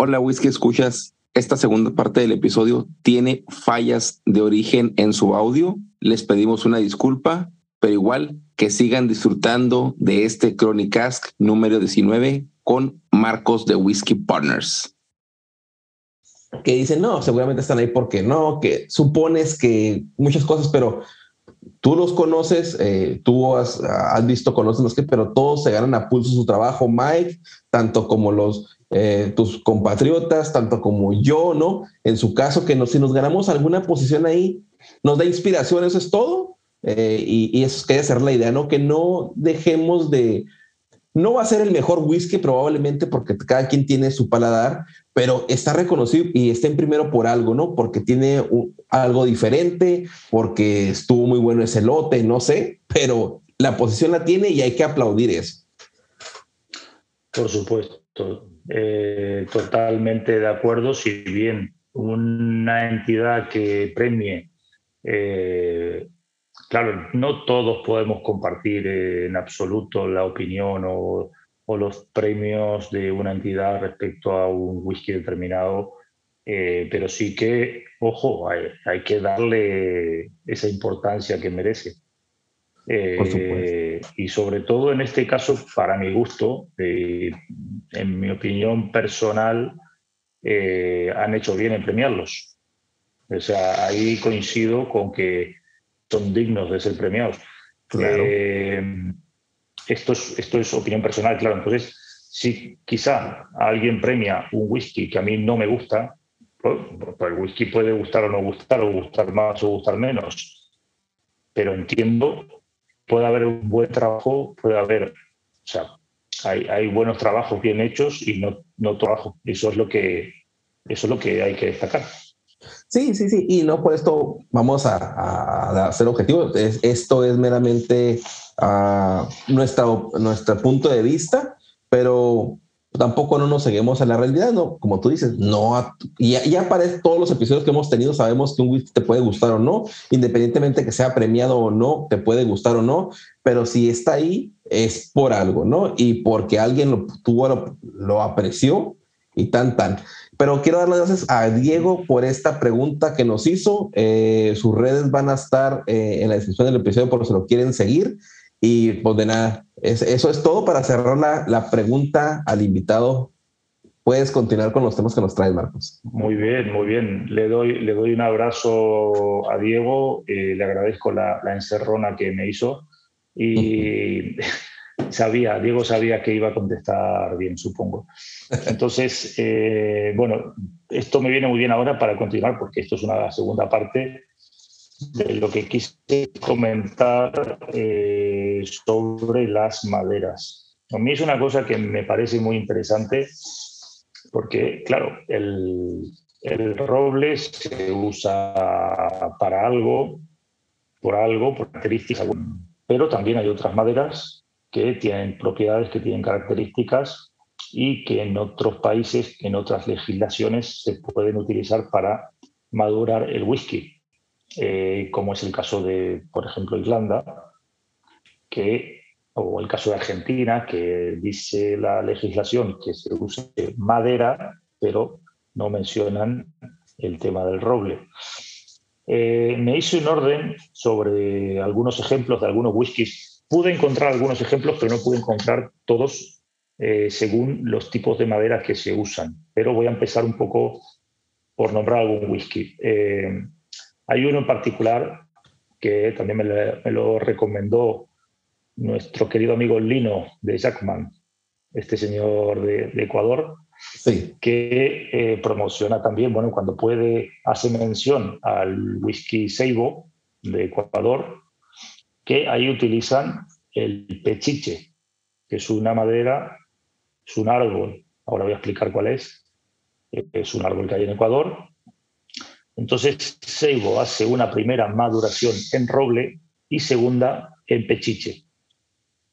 Hola, Whisky Escuchas. Esta segunda parte del episodio tiene fallas de origen en su audio. Les pedimos una disculpa, pero igual que sigan disfrutando de este Chronicast número 19 con Marcos de Whisky Partners. Que dicen, no, seguramente están ahí porque no, que supones que muchas cosas, pero tú los conoces, eh, tú has, visto, conoces los que, pero todos se ganan a pulso su trabajo, Mike, tanto como los eh, tus compatriotas, tanto como yo, ¿no? En su caso, que si nos ganamos alguna posición ahí, nos da inspiración, eso es todo. Eh, y, y, eso debe ser la idea, ¿no? Que no dejemos de... No va a ser el mejor whisky probablemente porque cada quien tiene su paladar, pero está reconocido y está en primero por algo, ¿no? Porque tiene algo diferente, porque estuvo muy bueno ese lote, no sé, pero la posición la tiene y hay que aplaudir eso. Por supuesto, eh, totalmente de acuerdo, si bien una entidad que premie, eh, claro, no todos podemos compartir en absoluto la opinión o, los premios de una entidad respecto a un whisky determinado, eh, pero sí que, ojo, hay, hay, que darle esa importancia que merece. Eh, y sobre todo en este caso, para mi gusto, eh, en mi opinión personal, eh, han hecho bien en premiarlos. O sea, ahí coincido con que son dignos de ser premiados. Claro. esto, es, esto es opinión personal, claro. Entonces, si quizá alguien premia un whisky que a mí no me gusta, pues, el whisky puede gustar o no gustar, o gustar más o gustar menos. Pero entiendo puede haber un buen trabajo, puede haber, o sea, hay, hay buenos trabajos bien hechos y no, no trabajo. Eso es lo que eso es lo que hay que destacar. Sí, sí, sí. Y no por esto vamos a, a, hacer objetivo. esto es meramente uh, nuestro punto de vista, pero tampoco no nos seguimos a la realidad, ¿no? Como tú dices, no, ya, ya para todos los episodios que hemos tenido sabemos que un whisky te puede gustar o no, independientemente que sea premiado o no, te puede gustar o no, pero si está ahí es por algo, ¿no? Y porque alguien lo tuvo, lo, apreció y tan, tan. Pero quiero dar las gracias a Diego por esta pregunta que nos hizo. Eh, sus redes van a estar eh, en la descripción del episodio por si lo quieren seguir. Y pues de nada, eso es todo para cerrar la, la, pregunta al invitado. Puedes continuar con los temas que nos trae Marcos. Muy bien, muy bien. Le doy, le doy un abrazo a Diego, eh, le agradezco la, la, encerrona que me hizo y sabía, Diego sabía que iba a contestar bien, supongo. Entonces, eh, bueno, esto me viene muy bien ahora para continuar porque esto es una segunda parte de lo que quise comentar eh, sobre las maderas. A mí es una cosa que me parece muy interesante porque, claro, el, el roble se usa para algo, por algo, por características, pero también hay otras maderas que tienen propiedades, que tienen características y que en otros países, en otras legislaciones, se pueden utilizar para madurar el whisky. Eh, como es el caso de, por ejemplo, Irlanda, que, o el caso de Argentina, que dice la legislación que se use madera, pero no mencionan el tema del roble. Eh, me hice un orden sobre algunos ejemplos de algunos whiskies. Pude encontrar algunos ejemplos, pero no pude encontrar todos eh, según los tipos de madera que se usan. Pero voy a empezar un poco por nombrar algún whisky. Hay uno en particular que también me lo, recomendó nuestro querido amigo Lino de Jackman, este señor de, Ecuador, que eh, promociona también, bueno, cuando puede, hace mención al whisky Seibo de Ecuador, que ahí utilizan el pechiche, que es una madera, es un árbol, ahora voy a explicar cuál es, es un árbol que hay en Ecuador, entonces, Seibo hace una primera maduración en roble y segunda en pechiche.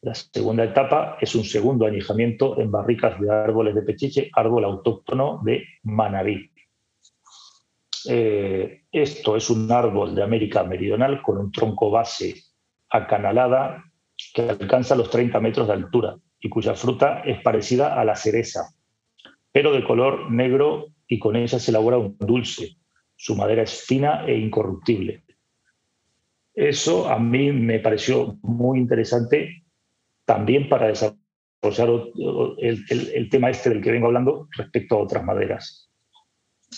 La segunda etapa es un segundo añejamiento en barricas de árboles de pechiche, árbol autóctono de Manabí. Eh, esto es un árbol de América Meridional con un tronco base acanalada que alcanza los 30 metros de altura y cuya fruta es parecida a la cereza. pero de color negro y con ella se elabora un dulce. Su madera es fina e incorruptible. Eso a mí me pareció muy interesante también para desarrollar el, tema este del que vengo hablando respecto a otras maderas.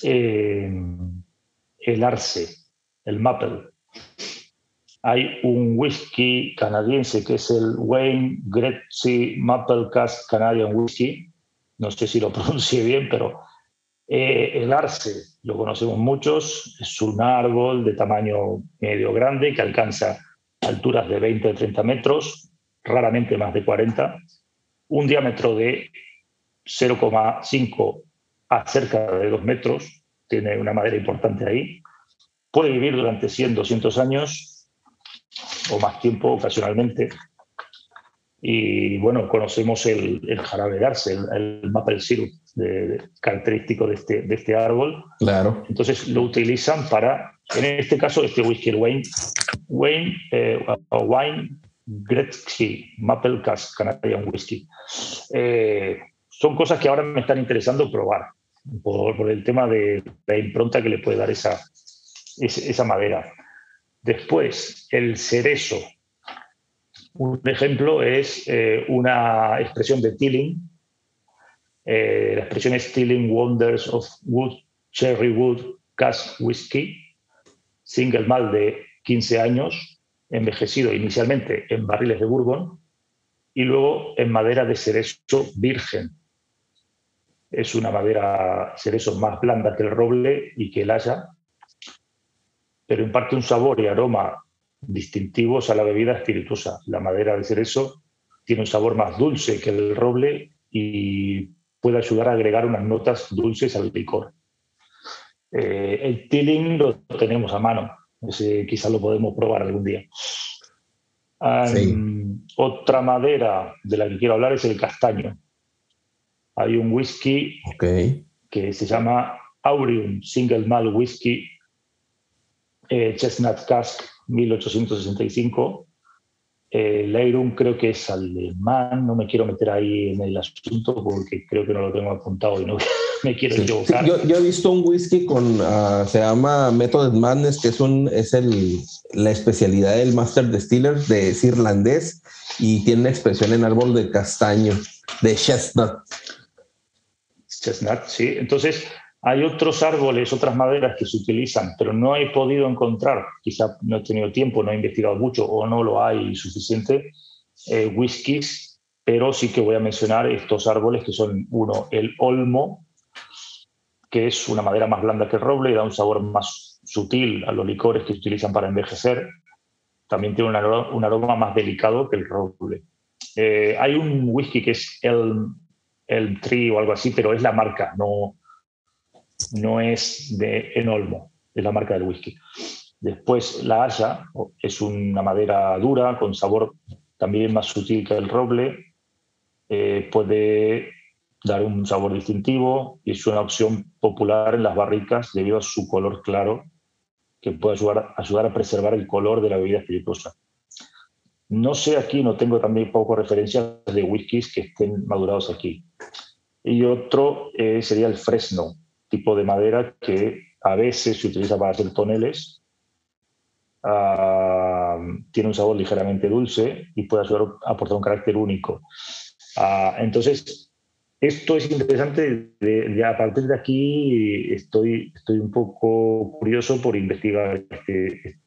Eh, el arce, el maple. Hay un whisky canadiense que es el Wayne Gretzky Maple Cast Canadian Whisky. No sé si lo pronuncie bien, pero eh, el arce lo conocemos muchos, es un árbol de tamaño medio grande que alcanza alturas de 20 o 30 metros, raramente más de 40, un diámetro de 0,5 a cerca de 2 metros, tiene una madera importante ahí, puede vivir durante 100, 200 años o más tiempo ocasionalmente, y bueno, conocemos el, el jarabe arce, el, el maple syrup de, característico de este, de este árbol. Claro. Entonces lo utilizan para, en este caso, este whisky, Wayne, Wayne eh, Wine Gretzky Maple Cask Canadian Whisky. Eh, son cosas que ahora me están interesando probar por, el tema de la impronta que le puede dar esa, esa madera. Después, el cerezo. Un ejemplo es eh, una expresión de Tilling. Eh, la expresión es Tilling Wonders of Wood, Cherry Wood, Cask Whiskey, single mal de 15 años, envejecido inicialmente en barriles de Bourbon y luego en madera de cerezo virgen. Es una madera cerezo más blanda que el roble y que el haya, pero imparte un sabor y aroma distintivos a la bebida espirituosa. La madera de cerezo tiene un sabor más dulce que el roble y puede ayudar a agregar unas notas dulces al licor. Eh, el tilling lo tenemos a mano, quizás lo podemos probar algún día. Otra madera de la que quiero hablar es el castaño. Hay un whisky que se llama Aureum Single Malt Whisky eh, Chestnut Cask 1865. Eh, Leirum creo que es alemán, no me quiero meter ahí en el asunto porque creo que no lo tengo apuntado y no me quiero equivocar. yo, he visto un whisky con, uh, se llama Method Madness, que es, un, es el, la especialidad del Master Distiller de es irlandés y tiene una expresión en árbol de castaño, de chestnut. Chestnut, sí. Entonces, hay otros árboles, otras maderas que se utilizan, pero no he podido encontrar, quizá no he tenido tiempo, no he investigado mucho o no lo hay suficiente, eh, whiskies, pero sí que voy a mencionar estos árboles que son, uno, el olmo, que es una madera más blanda que el roble y da un sabor más sutil a los licores que utilizan para envejecer. También tiene un aroma, un aroma más delicado que el roble. Eh, hay un whisky que es el el Tree o algo así, pero es la marca, no, no es de Enolmo, es la marca del whisky. Después la haya es una madera dura con sabor también más sutil que el roble, eh, puede dar un sabor distintivo y es una opción popular en las barricas debido a su color claro que puede ayudar, ayudar a preservar el color de la bebida espirituosa. No sé aquí, no tengo también poco referencias de whiskies que estén madurados aquí. Y otro eh, sería el fresno, tipo de madera que a veces se utiliza para hacer toneles. Ah, tiene un sabor ligeramente dulce y puede aportar un carácter único. Ah, entonces, esto es interesante. De, a partir de aquí estoy, estoy un poco curioso por investigar este,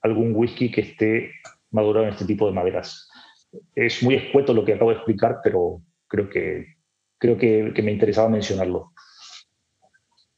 algún whisky que esté madurado en este tipo de maderas. Es muy escueto lo que acabo de explicar, pero creo que, creo que, que me interesaba mencionarlo.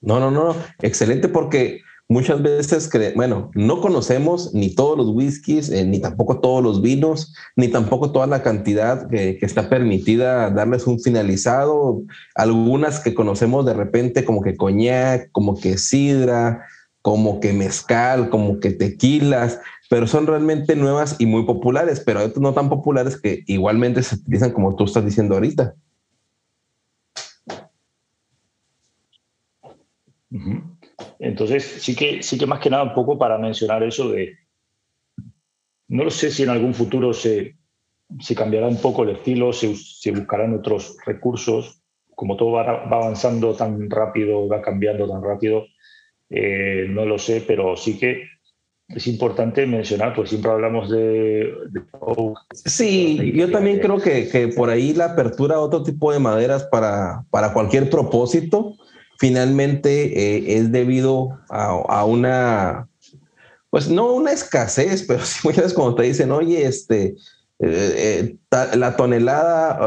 No, no, no, excelente porque muchas veces, bueno, no conocemos ni todos los whiskies, eh, ni tampoco todos los vinos, ni tampoco toda la cantidad que, está permitida darles un finalizado. Algunas que conocemos de repente como que coñac, como que sidra, como que mezcal, como que tequilas, pero son realmente nuevas y muy populares, pero no tan populares que igualmente se utilizan como tú estás diciendo ahorita. Entonces, sí que, sí que más que nada un poco para mencionar eso de, no lo sé si en algún futuro se, se cambiará un poco el estilo, se, se buscarán otros recursos, como todo va, avanzando tan rápido, va cambiando tan rápido, eh, no lo sé, pero sí que es importante mencionar, pues siempre hablamos de... sí, yo también creo que, que, por ahí la apertura a otro tipo de maderas para, para cualquier propósito, finalmente eh, es debido a, una, pues no una escasez, pero sí muchas veces cuando te dicen, oye, este, eh, eh, la tonelada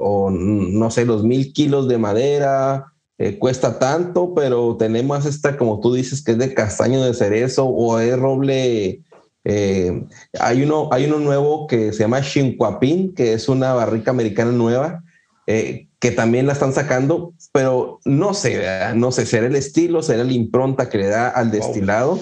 o no sé, los mil kilos de madera eh, cuesta tanto, pero tenemos esta, como tú dices, que es de castaño de cerezo o es roble. hay, uno, hay uno nuevo que se llama Shinquapin, que es una barrica americana nueva, que también la están sacando, pero no sé, no sé, será el estilo, será la impronta que le da al destilado.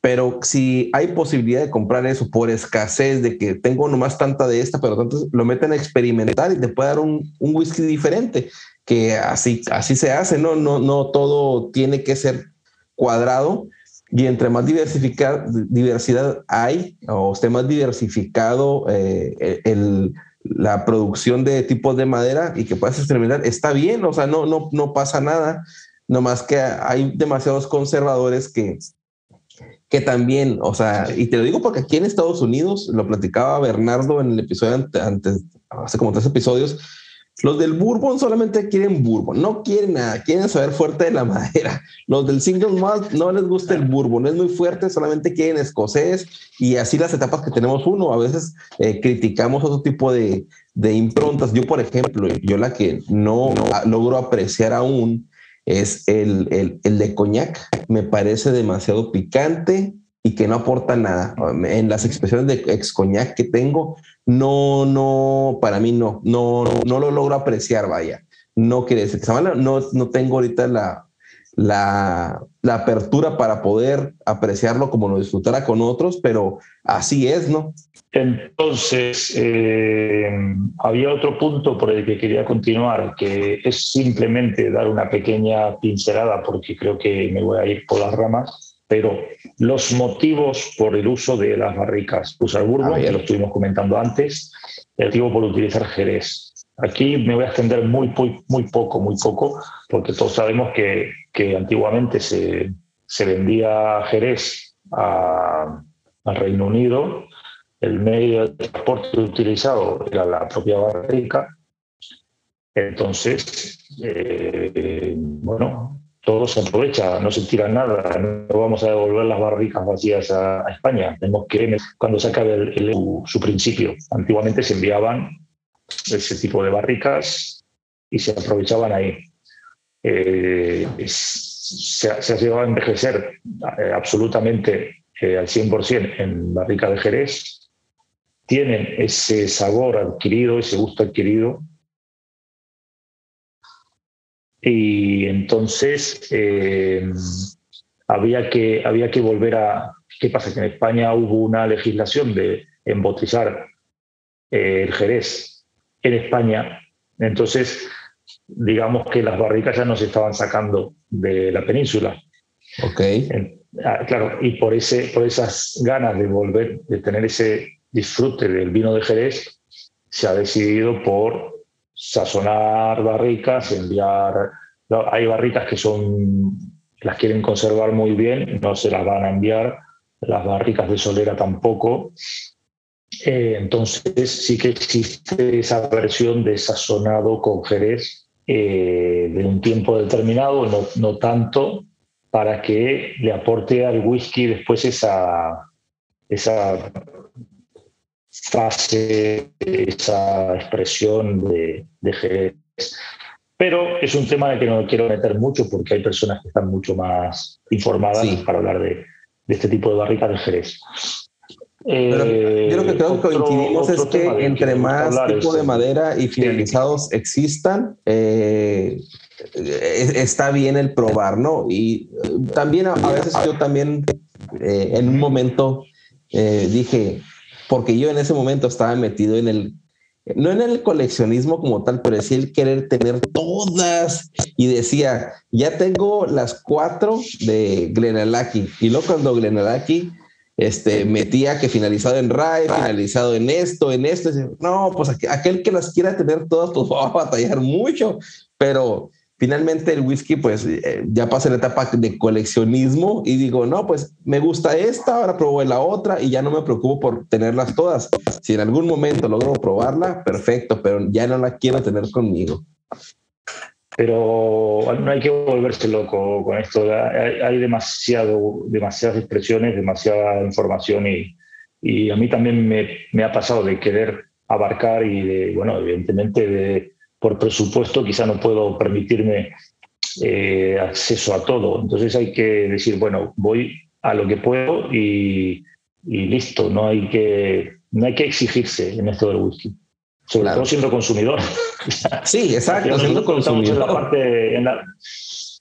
Pero si hay posibilidad de comprar eso por escasez, de que tengo nomás tanta de esta, pero entonces lo meten a experimentar y te puede dar un, un whisky diferente, que así, así se hace, ¿no? No, no todo tiene que ser cuadrado y entre más diversidad hay o esté más diversificado eh, el, la producción de tipos de madera y que puedas experimentar, está bien, o sea, no, no, no pasa nada, nomás que hay demasiados conservadores que que también, o sea, y te lo digo porque aquí en Estados Unidos, lo platicaba Bernardo en el episodio antes, hace como tres episodios, los del Bourbon solamente quieren Bourbon, no quieren nada, quieren saber fuerte de la madera. Los del Single Malt no les gusta el Bourbon, es muy fuerte, solamente quieren escocés y así las etapas que tenemos uno. A veces eh, criticamos otro tipo de, de, improntas. Yo, por ejemplo, yo la que no, no logro apreciar aún es el, el, de coñac. Me parece demasiado picante y que no aporta nada. En las expresiones de ex coñac que tengo, no, no, para mí no, no, no lo logro apreciar, vaya. No quiere decir que no, no tengo ahorita la, la, la, apertura para poder apreciarlo como lo disfrutara con otros, pero así es, ¿no? Entonces, eh, había otro punto por el que quería continuar, que es simplemente dar una pequeña pincelada, porque creo que me voy a ir por las ramas, pero los motivos por el uso de las barricas bourbon, ya lo estuvimos comentando antes, el motivo por utilizar Jerez. Aquí me voy a extender muy, muy, muy poco, muy poco, porque todos sabemos que, que antiguamente se, se vendía Jerez a, al Reino Unido el medio de transporte utilizado era la propia barrica. Entonces, eh, bueno, todo se aprovecha, no se tira nada, no vamos a devolver las barricas vacías a, España. Tenemos que, cuando se acabe su principio, antiguamente se enviaban ese tipo de barricas y se aprovechaban ahí. Eh, se, ha llegado a envejecer eh, absolutamente al 100% en barrica de Jerez tienen ese sabor adquirido, ese gusto adquirido. Y entonces eh, había, que, había que volver a... ¿Qué pasa? Que en España hubo una legislación de embotizar eh, el jerez en España. Entonces, digamos que las barricas ya no se estaban sacando de la península. Ok. Ah, claro, y por, ese, por esas ganas de volver, de tener ese disfrute del vino de Jerez, se ha decidido por sazonar barricas, enviar... Hay barricas que son las quieren conservar muy bien, no se las van a enviar, las barricas de solera tampoco. Eh, entonces sí que existe esa versión de sazonado con Jerez eh, de un tiempo determinado, no, no tanto, para que le aporte al whisky después esa, esa fase, esa expresión de, de Jerez. Pero es un tema de que no quiero meter mucho porque hay personas que están mucho más informadas para hablar de, este tipo de barricas de Jerez. Eh, yo lo que creo que coincidimos es que entre más tipo de madera y finalizados existan, eh, está bien el probar, ¿no? Y eh, también a, veces yo también en un momento dije, porque yo en ese momento estaba metido en el, no en el coleccionismo como tal, pero sí el querer tener todas. Y decía, ya tengo las cuatro de Glenalaki. Y luego cuando Glenalaki este, metía que finalizado en RAE, finalizado en esto, en esto, no, pues aquel que las quiera tener todas, pues va a batallar mucho, pero finalmente el whisky, pues eh, ya pasé la etapa de coleccionismo y digo, no, pues me gusta esta, ahora probé la otra y ya no me preocupo por tenerlas todas. Si en algún momento logro probarla, perfecto, pero ya no la quiero tener conmigo. Pero no hay que volverse loco con esto. Hay, demasiado, demasiadas expresiones, demasiada información y, y a mí también me, me ha pasado de querer abarcar y de, bueno, evidentemente de por presupuesto quizá no puedo permitirme eh, acceso a todo. Entonces hay que decir, bueno, voy a lo que puedo y, listo, no hay, que, no hay que exigirse en esto del whisky. Sobre todo siendo consumidor. Sí, exacto, siendo consumidor.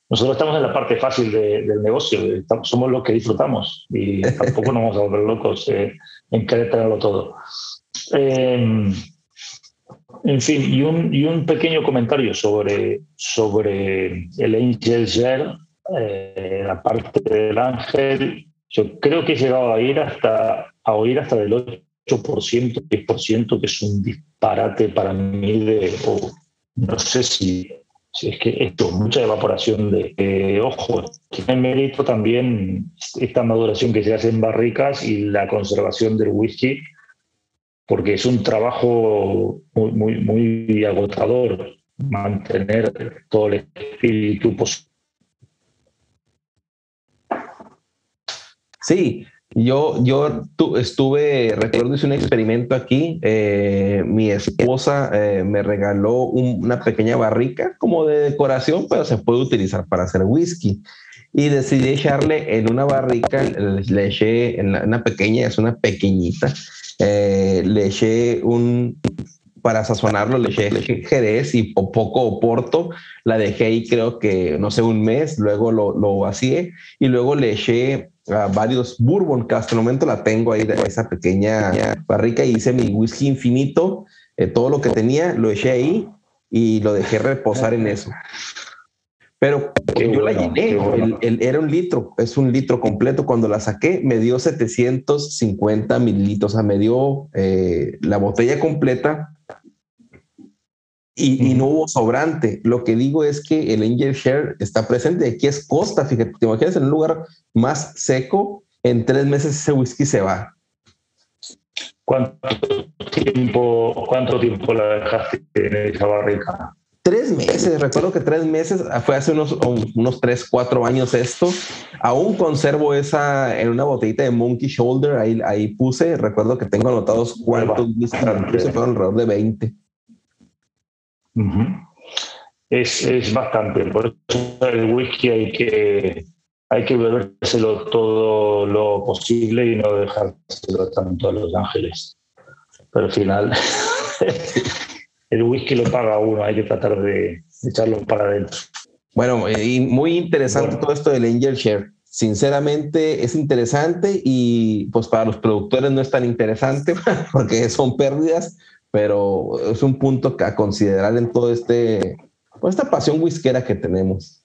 nosotros estamos en la parte fácil del negocio, somos los que disfrutamos y tampoco nos vamos a volver locos eh, en querer tenerlo todo. Eh, en fin, y un, y un pequeño comentario sobre, sobre el Angel Share, eh, la parte del ángel. Yo creo que he llegado a ir hasta a oír hasta del 8%, 10%, que es un disparate para mí de, no sé si, si, es que esto, mucha evaporación de eh, ojo, tiene mérito también esta maduración que se hace en barricas y la conservación del whisky porque es un trabajo muy, muy, muy agotador mantener todo el espíritu posible. Sí, yo, yo estuve, recuerdo, hice un experimento aquí. Eh, mi esposa eh, me regaló una pequeña barrica como de decoración, pero se puede utilizar para hacer whisky. Y decidí echarle en una barrica, le eché en una pequeña, es una pequeñita, eh, le eché un, para sazonarlo, le eché jerez y poco oporto, la dejé ahí creo que, no sé, un mes, luego lo, lo vacié y luego le eché varios bourbon, que hasta el momento la tengo ahí esa pequeña barrica y hice mi whisky infinito, eh, todo lo que tenía lo eché ahí y lo dejé reposar en eso. Pero yo la llené, era un litro, es un litro completo. Cuando la saqué, me dio 750 mililitros, o sea, me dio eh, la botella completa y, no hubo sobrante. Lo que digo es que el Angel Share está presente. Aquí es costa, fíjate, te imaginas en un lugar más seco, en tres meses ese whisky se va. ¿Cuánto tiempo, cuánto tiempo la dejaste en esa barrica? Tres meses, recuerdo que tres meses, fue hace unos, unos tres, cuatro años esto. Aún conservo esa en una botellita de Monkey Shoulder, ahí, ahí puse, recuerdo que tengo anotados cuántos puse, fueron alrededor de 20. es, es, bastante, por eso el whisky hay que, hay que bebérselo todo lo posible y no dejárselo tanto a los ángeles. Pero al final el whisky lo paga uno, hay que tratar de echarlo para adentro. Bueno, y muy interesante todo esto del Angel Share. Sinceramente es interesante y pues para los productores no es tan interesante porque son pérdidas, pero es un punto a considerar en todo este, pues, esta pasión whiskera que tenemos.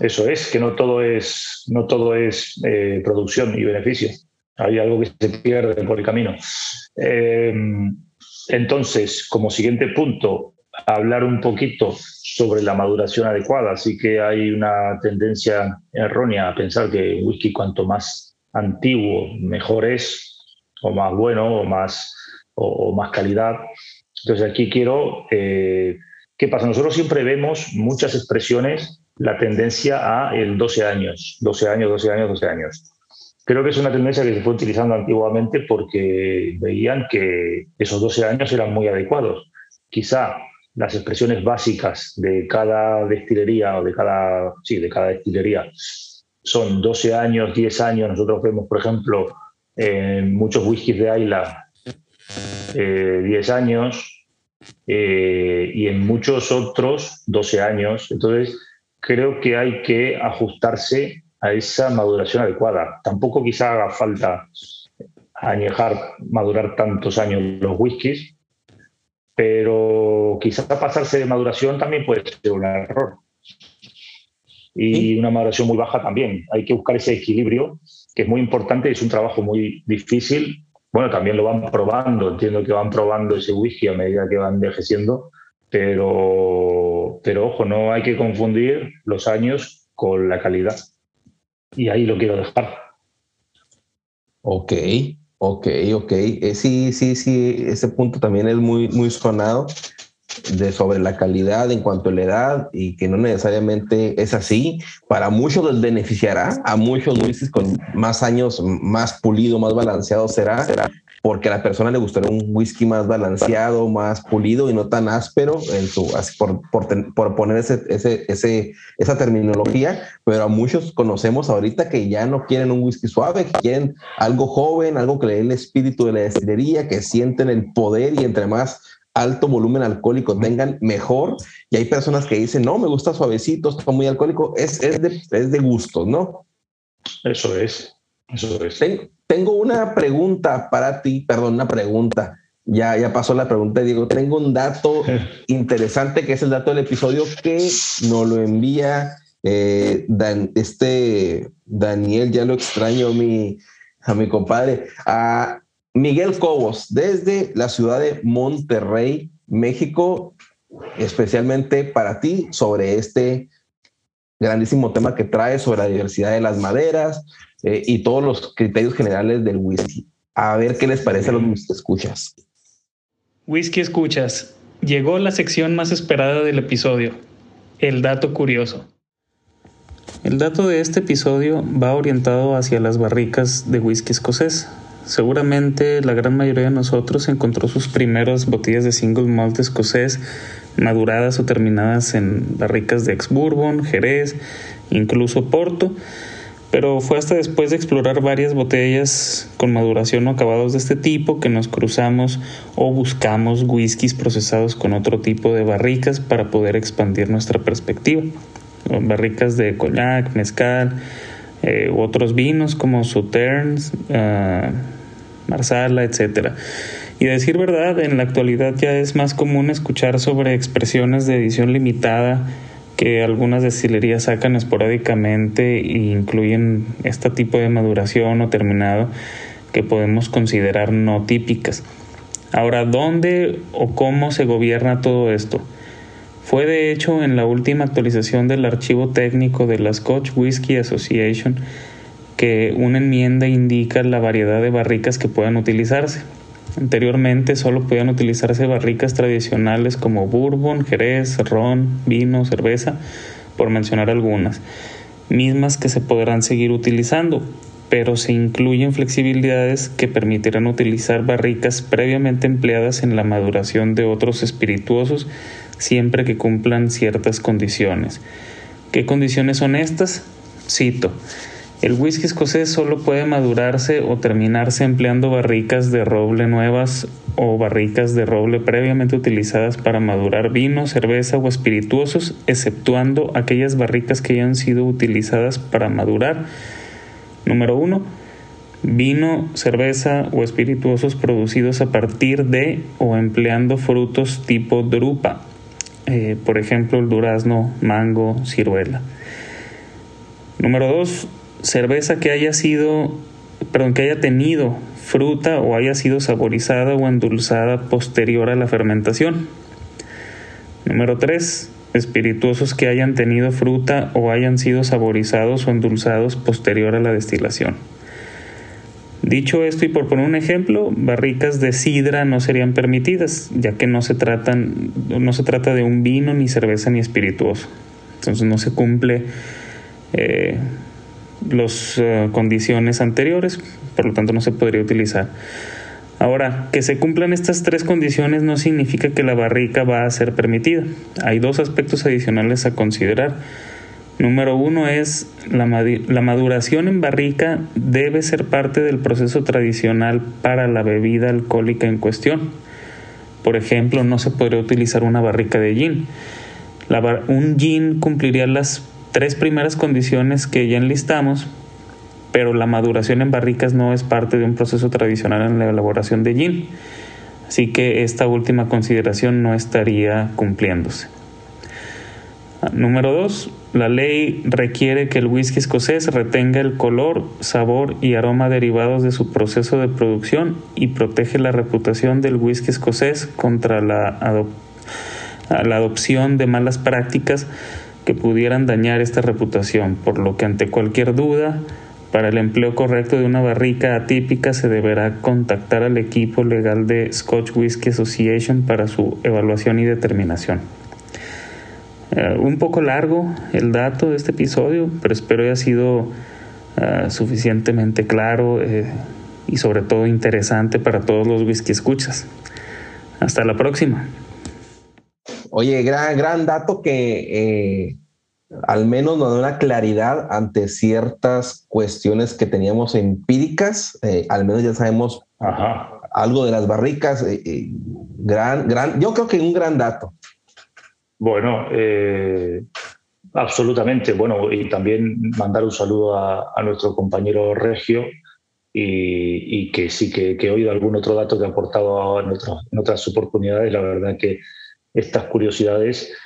Eso es, que no todo es, no todo es eh, producción y beneficio. Hay algo que se pierde por el camino. Eh, entonces, como siguiente punto, hablar un poquito sobre la maduración adecuada. Así que hay una tendencia errónea a pensar que whisky cuanto más antiguo, mejor es, o más bueno, o más, o, más calidad. Entonces aquí quiero, eh, ¿qué pasa? Nosotros siempre vemos muchas expresiones la tendencia a el 12 años, 12 años, 12 años, 12 años. Creo que es una tendencia que se fue utilizando antiguamente porque veían que esos 12 años eran muy adecuados. Quizá las expresiones básicas de cada destilería o de cada, sí, de cada destilería son 12 años, 10 años. Nosotros vemos, por ejemplo, en muchos whiskies de 10 eh, años eh, y en muchos otros 12 años. Entonces, creo que hay que ajustarse a esa maduración adecuada. Tampoco quizá haga falta añejar, madurar tantos años los whiskies, pero quizá pasarse de maduración también puede ser un error. Y una maduración muy baja también. Hay que buscar ese equilibrio, que es muy importante y es un trabajo muy difícil. Bueno, también lo van probando, entiendo que van probando ese whisky a medida que van envejeciendo, pero, pero ojo, no hay que confundir los años con la calidad. Y ahí lo quiero dejar. Ok, ok, ok. Eh, sí, sí, sí, ese punto también es muy, muy sonado de sobre la calidad en cuanto a la edad y que no necesariamente es así. Para muchos les beneficiará, a muchos whiskies con más años, más pulido, más balanceado será, será porque a la persona le gustaría un whisky más balanceado, más pulido y no tan áspero en su, por, por, por poner ese, ese, ese, esa terminología, pero a muchos conocemos ahorita que ya no quieren un whisky suave, que quieren algo joven, algo que le dé el espíritu de la destilería, que sienten el poder y entre más alto volumen alcohólico tengan, mejor. Y hay personas que dicen, no, me gusta suavecito, está muy alcohólico. Es, es, de, es de gustos, ¿no? Eso es, eso es. Tengo, una pregunta para ti, perdón, una pregunta. Ya, ya pasó la pregunta, Diego. Tengo un dato interesante que es el dato del episodio que nos lo envía eh, este Daniel, ya lo extraño mi, a mi compadre. A Miguel Cobos, desde la ciudad de Monterrey, México, especialmente para ti sobre este grandísimo tema que trae sobre la diversidad de las maderas eh, y todos los criterios generales del whisky. A ver qué les parece a los whisky escuchas. Whisky escuchas. Llegó la sección más esperada del episodio, el dato curioso. El dato de este episodio va orientado hacia las barricas de whisky escocés, Seguramente la gran mayoría de nosotros encontró sus primeras botellas de single malt escocés maduradas o terminadas en barricas de ex bourbon, jerez, incluso porto, pero fue hasta después de explorar varias botellas con maduración o acabados de este tipo que nos cruzamos o buscamos whiskies procesados con otro tipo de barricas para poder expandir nuestra perspectiva. Barricas de cognac, mezcal, eh, otros vinos como Sauternes, uh, Marsala, etc. Y decir verdad, en la actualidad ya es más común escuchar sobre expresiones de edición limitada que algunas destilerías sacan esporádicamente e incluyen este tipo de maduración o terminado que podemos considerar no típicas. Ahora, ¿dónde o cómo se gobierna todo esto? Fue de hecho en la última actualización del archivo técnico de la Scotch Whisky Association que una enmienda indica la variedad de barricas que puedan utilizarse. Anteriormente solo podían utilizarse barricas tradicionales como bourbon, jerez, ron, vino, cerveza, por mencionar algunas, mismas que se podrán seguir utilizando, pero se incluyen flexibilidades que permitirán utilizar barricas previamente empleadas en la maduración de otros espirituosos siempre que cumplan ciertas condiciones. ¿Qué condiciones son estas? Cito. El whisky escocés solo puede madurarse o terminarse empleando barricas de roble nuevas o barricas de roble previamente utilizadas para madurar vino, cerveza o espirituosos, exceptuando aquellas barricas que hayan sido utilizadas para madurar. Número 1. Vino, cerveza o espirituosos producidos a partir de o empleando frutos tipo drupa, eh, por ejemplo el durazno, mango, ciruela. Número 2 cerveza que haya sido, perdón, que haya tenido fruta o haya sido saborizada o endulzada posterior a la fermentación. Número 3. Espirituosos que hayan tenido fruta o hayan sido saborizados o endulzados posterior a la destilación. Dicho esto y por poner un ejemplo, barricas de sidra no serían permitidas, ya que no se, tratan, no se trata de un vino, ni cerveza, ni espirituoso. Entonces no se cumple eh, las eh, condiciones anteriores, por lo tanto no se podría utilizar. Ahora, que se cumplan estas tres condiciones no significa que la barrica va a ser permitida. Hay dos aspectos adicionales a considerar. Número uno es la, la maduración en barrica debe ser parte del proceso tradicional para la bebida alcohólica en cuestión. Por ejemplo, no se podría utilizar una barrica de gin. un gin cumpliría las tres primeras condiciones que ya enlistamos, pero la maduración en barricas no es parte de un proceso tradicional en la elaboración de gin. Así que esta última consideración no estaría cumpliéndose. Número 2. La ley requiere que el whisky escocés retenga el color, sabor y aroma derivados de su proceso de producción y protege la reputación del whisky escocés contra la la adopción de malas prácticas que pudieran dañar esta reputación, por lo que ante cualquier duda, para el empleo correcto de una barrica atípica se deberá contactar al equipo legal de Scotch Whisky Association para su evaluación y determinación. Eh, un poco largo el dato de este episodio, pero espero haya sido eh, suficientemente claro eh, y sobre todo interesante para todos los whisky escuchas. Hasta la próxima. Oye, gran, gran dato que eh, al menos nos da una claridad ante ciertas cuestiones que teníamos empíricas. Eh, al menos ya sabemos algo de las barricas. Eh, gran, gran, yo creo que un gran dato. Bueno, absolutamente. Bueno, y también mandar un saludo a, nuestro compañero Regio, y, que sí que, he oído algún otro dato que ha aportado en, en otras oportunidades. La verdad que estas curiosidades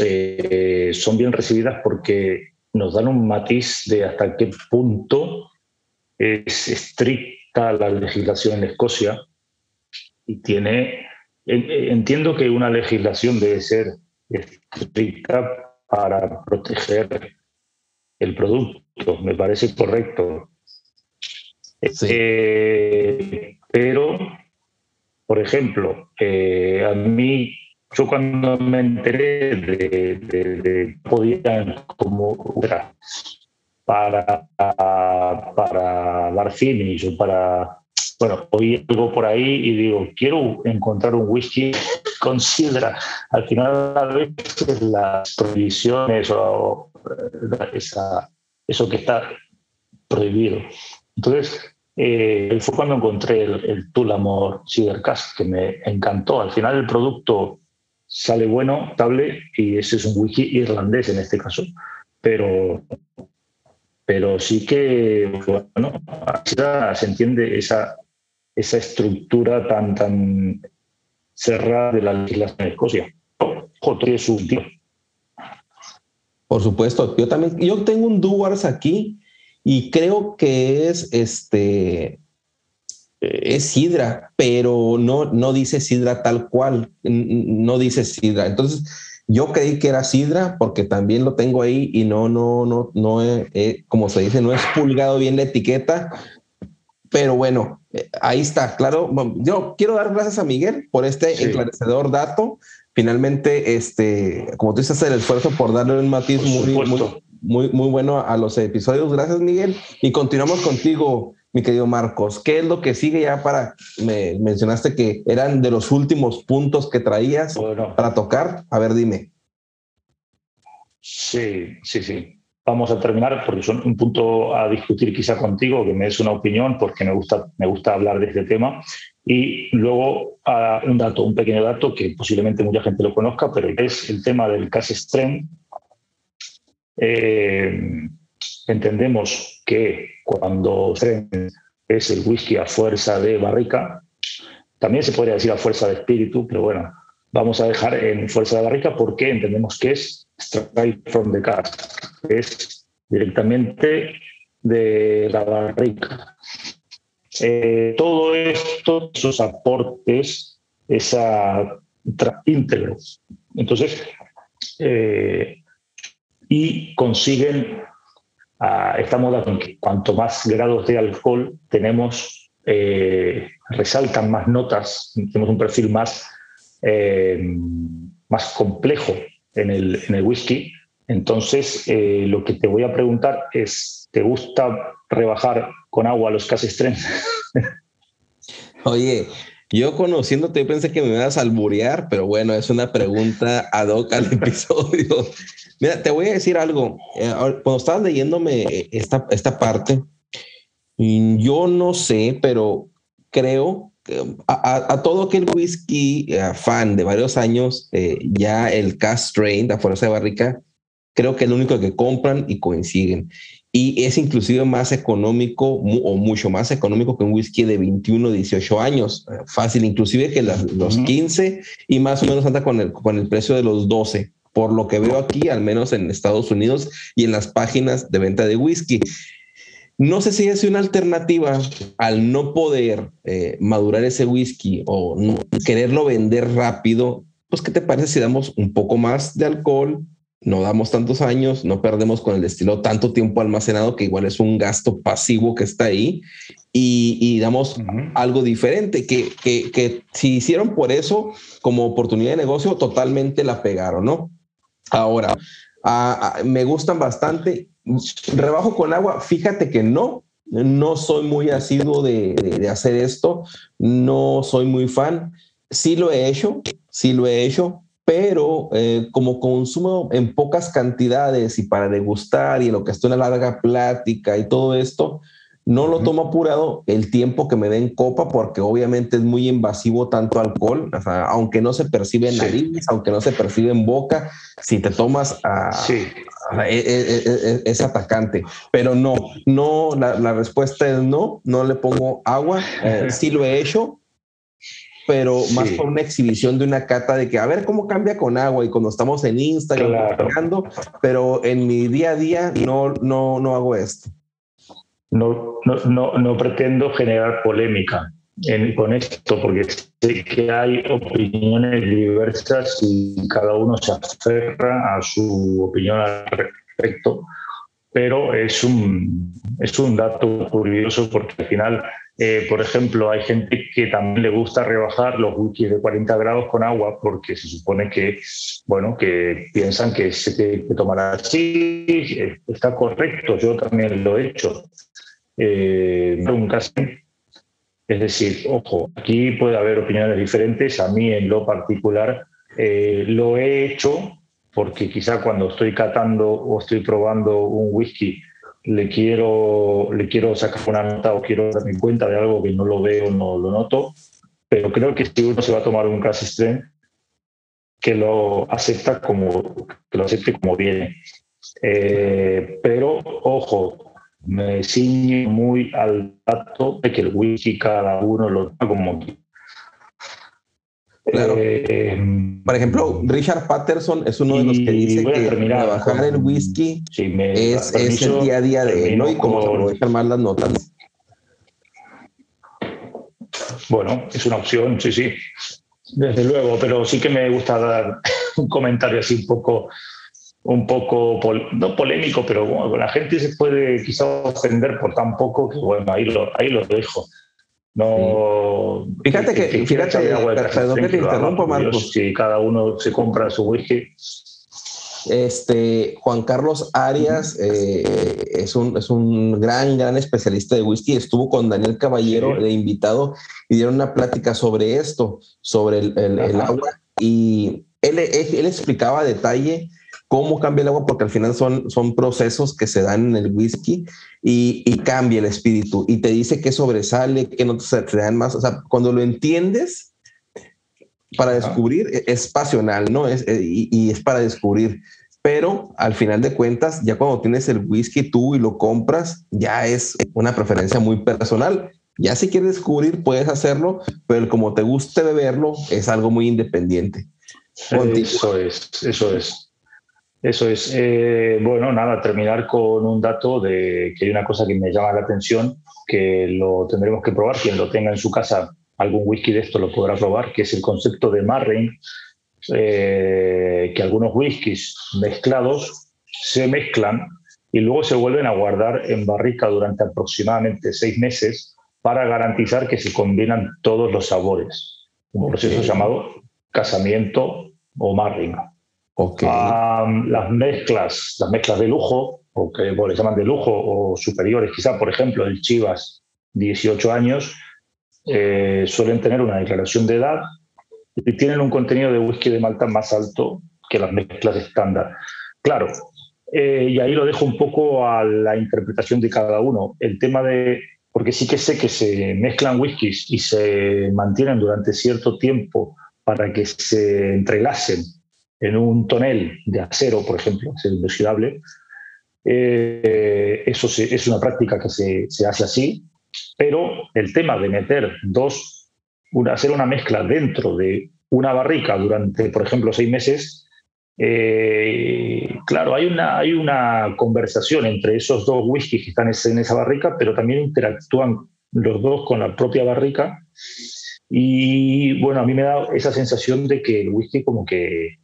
eh, son bien recibidas porque nos dan un matiz de hasta qué punto es estricta la legislación en Escocia y tiene, entiendo que una legislación debe ser estricta para proteger el producto, me parece correcto. Eh, pero, por ejemplo, eh, a mí yo cuando me enteré de, de, podían como para, para dar finish o para bueno, oí algo por ahí y digo, quiero encontrar un whisky con sidra. Al final, a veces las prohibiciones o esa, eso que está prohibido. Entonces, eh, fue cuando encontré el, el Tullamore Cider Cask, que me encantó. Al final, el producto sale bueno, estable, y ese es un wiki irlandés en este caso. Pero, pero sí que, bueno, se entiende esa, esa estructura tan, tan cerrada de la legislación de Escocia. es un tío. Por supuesto, yo también, yo tengo un Duars aquí y creo que es este es sidra, pero no, no dice sidra tal cual, no dice sidra. Entonces, yo creí que era sidra porque también lo tengo ahí y no, no, no, no, como se dice, no es pulgado bien la etiqueta. Pero bueno, eh, ahí está, claro. Yo quiero dar gracias a Miguel por este esclarecedor dato. Finalmente, este, como tú dices, el esfuerzo por darle un matiz muy, muy, muy bueno a los episodios. Gracias, Miguel. Y continuamos contigo, mi querido Marcos. ¿Qué es lo que sigue ya para, me mencionaste que eran de los últimos puntos que traías para tocar? A ver, dime. Sí, sí, sí. Vamos a terminar porque son un punto a discutir quizá contigo, que me des una opinión, porque me gusta, me gusta hablar de este tema. Y luego un dato, un pequeño dato que posiblemente mucha gente lo conozca, pero es el tema del cash stream. Eh, entendemos que cuando es el whisky a fuerza de barrica, también se podría decir a fuerza de espíritu, pero bueno, vamos a dejar en fuerza de barrica porque entendemos que es straight from the cask, es directamente de la barrica. Eh, todo esto, esos aportes, esa íntegros. Entonces, eh, y consiguen esta moda con que cuanto más grados de alcohol tenemos, eh, resaltan más notas, tenemos un perfil más, eh, más complejo en el, en el whisky. Entonces, eh, lo que te voy a preguntar es, ¿te gusta rebajar con agua los cases Oye, yo conociéndote pensé que me ibas a alburear, pero bueno, es una pregunta ad hoc al episodio. Mira, te voy a decir algo. Eh, cuando estabas leyéndome esta, esta parte, mm, yo no sé, pero creo que a, todo aquel whisky eh, fan de varios años, eh, ya el cast strain, la fuerza de barrica, creo que es lo único que compran y coinciden. Y es inclusive más económico o mucho más económico que un whisky de 21, 18 años. Fácil, inclusive que los 15 y más o menos anda con el, con el precio de los 12 por lo que veo aquí, al menos en Estados Unidos y en las páginas de venta de whisky. No sé si es una alternativa al no poder eh, madurar ese whisky o quererlo vender rápido, pues, ¿qué te parece si damos un poco más de alcohol? No damos tantos años, no perdemos con el estilo tanto tiempo almacenado, que igual es un gasto pasivo que está ahí, y, damos algo diferente, que, que, que si hicieron por eso como oportunidad de negocio, totalmente la pegaron, ¿no? Ahora, me gustan bastante. Rebajo con agua, fíjate que no, no soy muy asiduo de, de, hacer esto, no soy muy fan. Sí lo he hecho, sí lo he hecho, pero eh, como consumo en pocas cantidades y para degustar y lo que estoy en la larga plática y todo esto, no lo tomo apurado el tiempo que me den copa porque obviamente es muy invasivo tanto alcohol, aunque no se percibe en nariz, aunque no se percibe en boca, si te tomas a, e, e, e, es, atacante. Pero no, no, la, respuesta es no, no le pongo agua, eh, sí lo he hecho, pero más por una exhibición de una cata de que a ver cómo cambia con agua y cuando estamos en Instagram, pero en mi día a día no, no, no hago esto. No, no, no, pretendo generar polémica con esto, porque sé que hay opiniones diversas y cada uno se aferra a su opinión al respecto, pero es un, es un dato curioso porque al final, eh, por ejemplo, hay gente que también le gusta rebajar los wikis de 40 grados con agua porque se supone que, bueno, que piensan que se tiene que tomar así, está correcto, yo también lo he hecho eh, Es decir, ojo, aquí puede haber opiniones diferentes. A mí en lo particular eh, lo he hecho porque quizá cuando estoy catando o estoy probando un whisky le quiero, le quiero sacar una nota o quiero darme cuenta de algo que no lo veo, no lo noto. Pero creo que si uno se va a tomar un Cash Strength, que lo acepta como que lo acepte como viene. Eh, pero ojo, me ciño muy al dato de que el whisky cada uno lo toma como Claro. Eh, Por ejemplo, Richard Patterson es uno de los que dice que trabajar el whisky es, el día a día de él, ¿no? Y cómo se aprovechan más las notas. Bueno, es una opción, sí, sí. Desde luego, pero sí que me gusta dar un comentario así un poco un poco, no polémico, pero bueno, la gente se puede quizá ofender por tan poco que bueno, ahí lo, ahí lo dejo. No. Fíjate que, fíjate, perdón que te interrumpo, Marcos. Si cada uno se compra su whisky. Este, Juan Carlos Arias eh, es, un, es un gran, gran especialista de whisky. Estuvo con Daniel Caballero de invitado y dieron una plática sobre esto, sobre el, el, agua. Y él, él, explicaba a detalle cómo cambia el agua, porque al final son, son procesos que se dan en el whisky y, cambia el espíritu y te dice qué sobresale, qué no te, dan más. O sea, cuando lo entiendes, para descubrir e, es pasional, ¿no? Es, eh, y, es para descubrir. Pero al final de cuentas, ya cuando tienes el whisky tú y lo compras, ya es una preferencia muy personal. Ya si quieres descubrir, puedes hacerlo, pero como te guste beberlo, es algo muy independiente. Eso es, eso es. Eso es. Eh, bueno, nada, terminar con un dato de que hay una cosa que me llama la atención, que lo tendremos que probar. Quien lo tenga en su casa, algún whisky de esto lo podrá probar, que es el concepto de marring, eh, que algunos whiskies mezclados se mezclan y luego se vuelven a guardar en barrica durante aproximadamente seis meses para garantizar que se combinan todos los sabores. Un proceso llamado casamiento o marring. Okay. las mezclas, las mezclas de lujo, o que le llaman de lujo, o superiores, quizá, por ejemplo, el Chivas, 18 años, eh, suelen tener una declaración de edad y tienen un contenido de whisky de Malta más alto que las mezclas estándar. Claro, eh, y ahí lo dejo un poco a la interpretación de cada uno. El tema de, porque sí que sé que se mezclan whiskies y se mantienen durante cierto tiempo para que se entrelacen en un tonel de acero, por ejemplo, acero inoxidable, eh, eso es una práctica que se, hace así, pero el tema de meter dos, hacer una mezcla dentro de una barrica durante, por ejemplo, seis meses, eh, claro, hay una, hay una conversación entre esos dos whiskies que están en esa barrica, pero también interactúan los dos con la propia barrica. Y bueno, a mí me da esa sensación de que el whisky como que,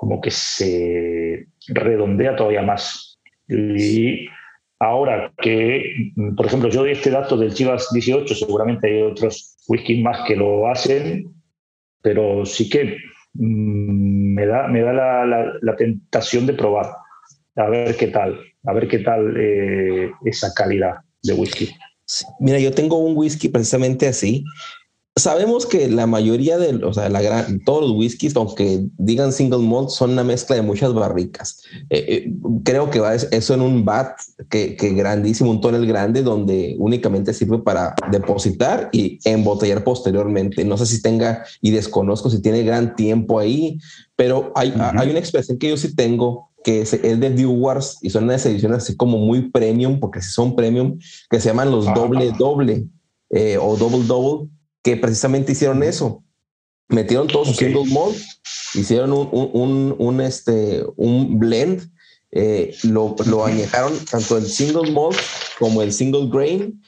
como que se redondea todavía más. Y ahora que, por ejemplo, yo doy este dato del Chivas 18, seguramente hay otros whisky más que lo hacen, pero sí que mm, me da, me da la, tentación de probar, a ver qué tal, a ver qué tal eh, esa calidad de whisky. Mira, yo tengo un whisky precisamente así. Sabemos que la mayoría de, o sea, la gran, todos los whiskies, aunque digan single malt, son una mezcla de muchas barricas. Eh, eh, creo que va eso en un vat que, que, grandísimo, un tonel grande, donde únicamente sirve para depositar y embotellar posteriormente. No sé si tenga, y desconozco si tiene gran tiempo ahí, pero hay, hay una expresión que yo sí tengo que es, de View Wars y son unas ediciones así como muy premium, porque si son premium, que se llaman los doble doble eh, o double double, que precisamente hicieron eso. Metieron todos sus single malt, hicieron un, un, un, este, un blend, eh, lo, lo añejaron tanto el single malt como el single grain,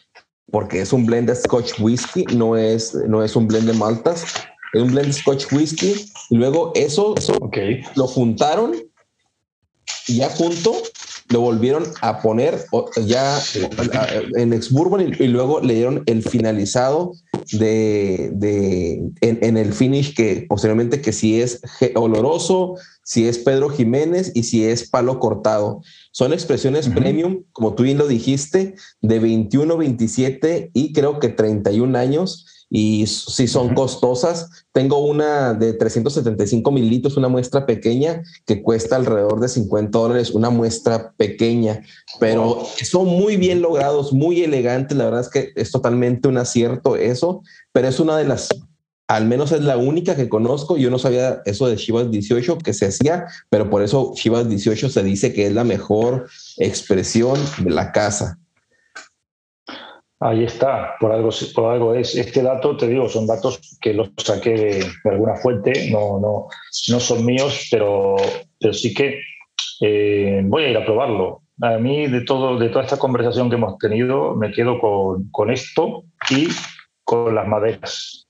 porque es un blend de Scotch whisky, no es, no es un blend de maltas, es un blend de Scotch whisky. Y luego eso, lo juntaron y ya junto lo volvieron a poner ya en ex y, luego le dieron el finalizado de, en, el finish que posteriormente que si es oloroso, si es Pedro Jiménez y si es palo cortado. Son expresiones premium, como tú bien lo dijiste, de 21, 27 y creo que 31 años y si son costosas. Tengo una de 375 mililitros, una muestra pequeña que cuesta alrededor de 50 dólares, una muestra pequeña, pero son muy bien logrados, muy elegantes. La verdad es que es totalmente un acierto eso, pero es una de las al menos es la única que conozco. Yo no sabía eso de Chivas 18 que se hacía, pero por eso Chivas 18 se dice que es la mejor expresión de la casa. Ahí está, por algo, es. Este dato, te digo, son datos que los saqué de, alguna fuente, no, no, no son míos, pero, pero sí que eh, voy a ir a probarlo. A mí, de, todo, de toda esta conversación que hemos tenido, me quedo con, con esto y con las maderas.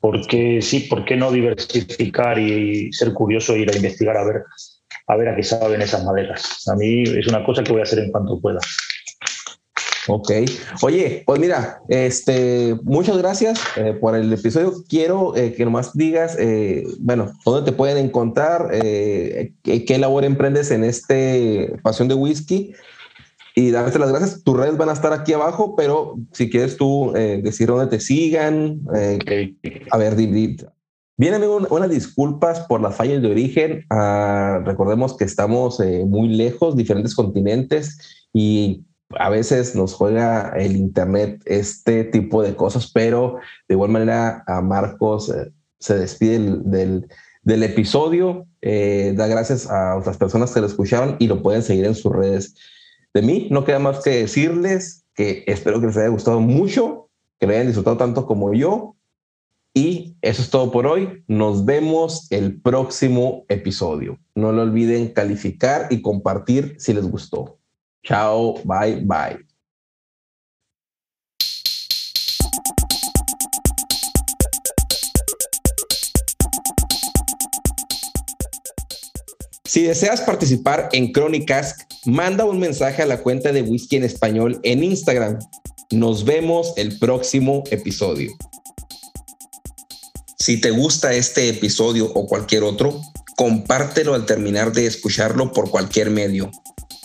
Porque sí, ¿por qué no diversificar y ser curioso e ir a investigar a ver, a ver a qué saben esas maderas? A mí es una cosa que voy a hacer en cuanto pueda. Ok. Oye, pues mira, este, muchas gracias eh, por el episodio. Quiero eh, que nomás digas, eh, bueno, dónde te pueden encontrar, qué, labor emprendes en este Pasión de Whisky y darte las gracias. Tus redes van a estar aquí abajo, pero si quieres tú decir dónde te sigan, a ver, Bien, amigo, unas disculpas por las fallas de origen. Ah, recordemos que estamos muy lejos, diferentes continentes y a veces nos juega el Internet este tipo de cosas, pero de igual manera a Marcos eh, se despide del, episodio, eh, da gracias a otras personas que lo escucharon y lo pueden seguir en sus redes. De mí no queda más que decirles que espero que les haya gustado mucho, que lo hayan disfrutado tanto como yo. Y eso es todo por hoy. Nos vemos el próximo episodio. No lo olviden calificar y compartir si les gustó. Chao, bye, bye. Si deseas participar en Crónicas, manda un mensaje a la cuenta de Whisky en Español en Instagram. Nos vemos el próximo episodio. Si te gusta este episodio o cualquier otro, compártelo al terminar de escucharlo por cualquier medio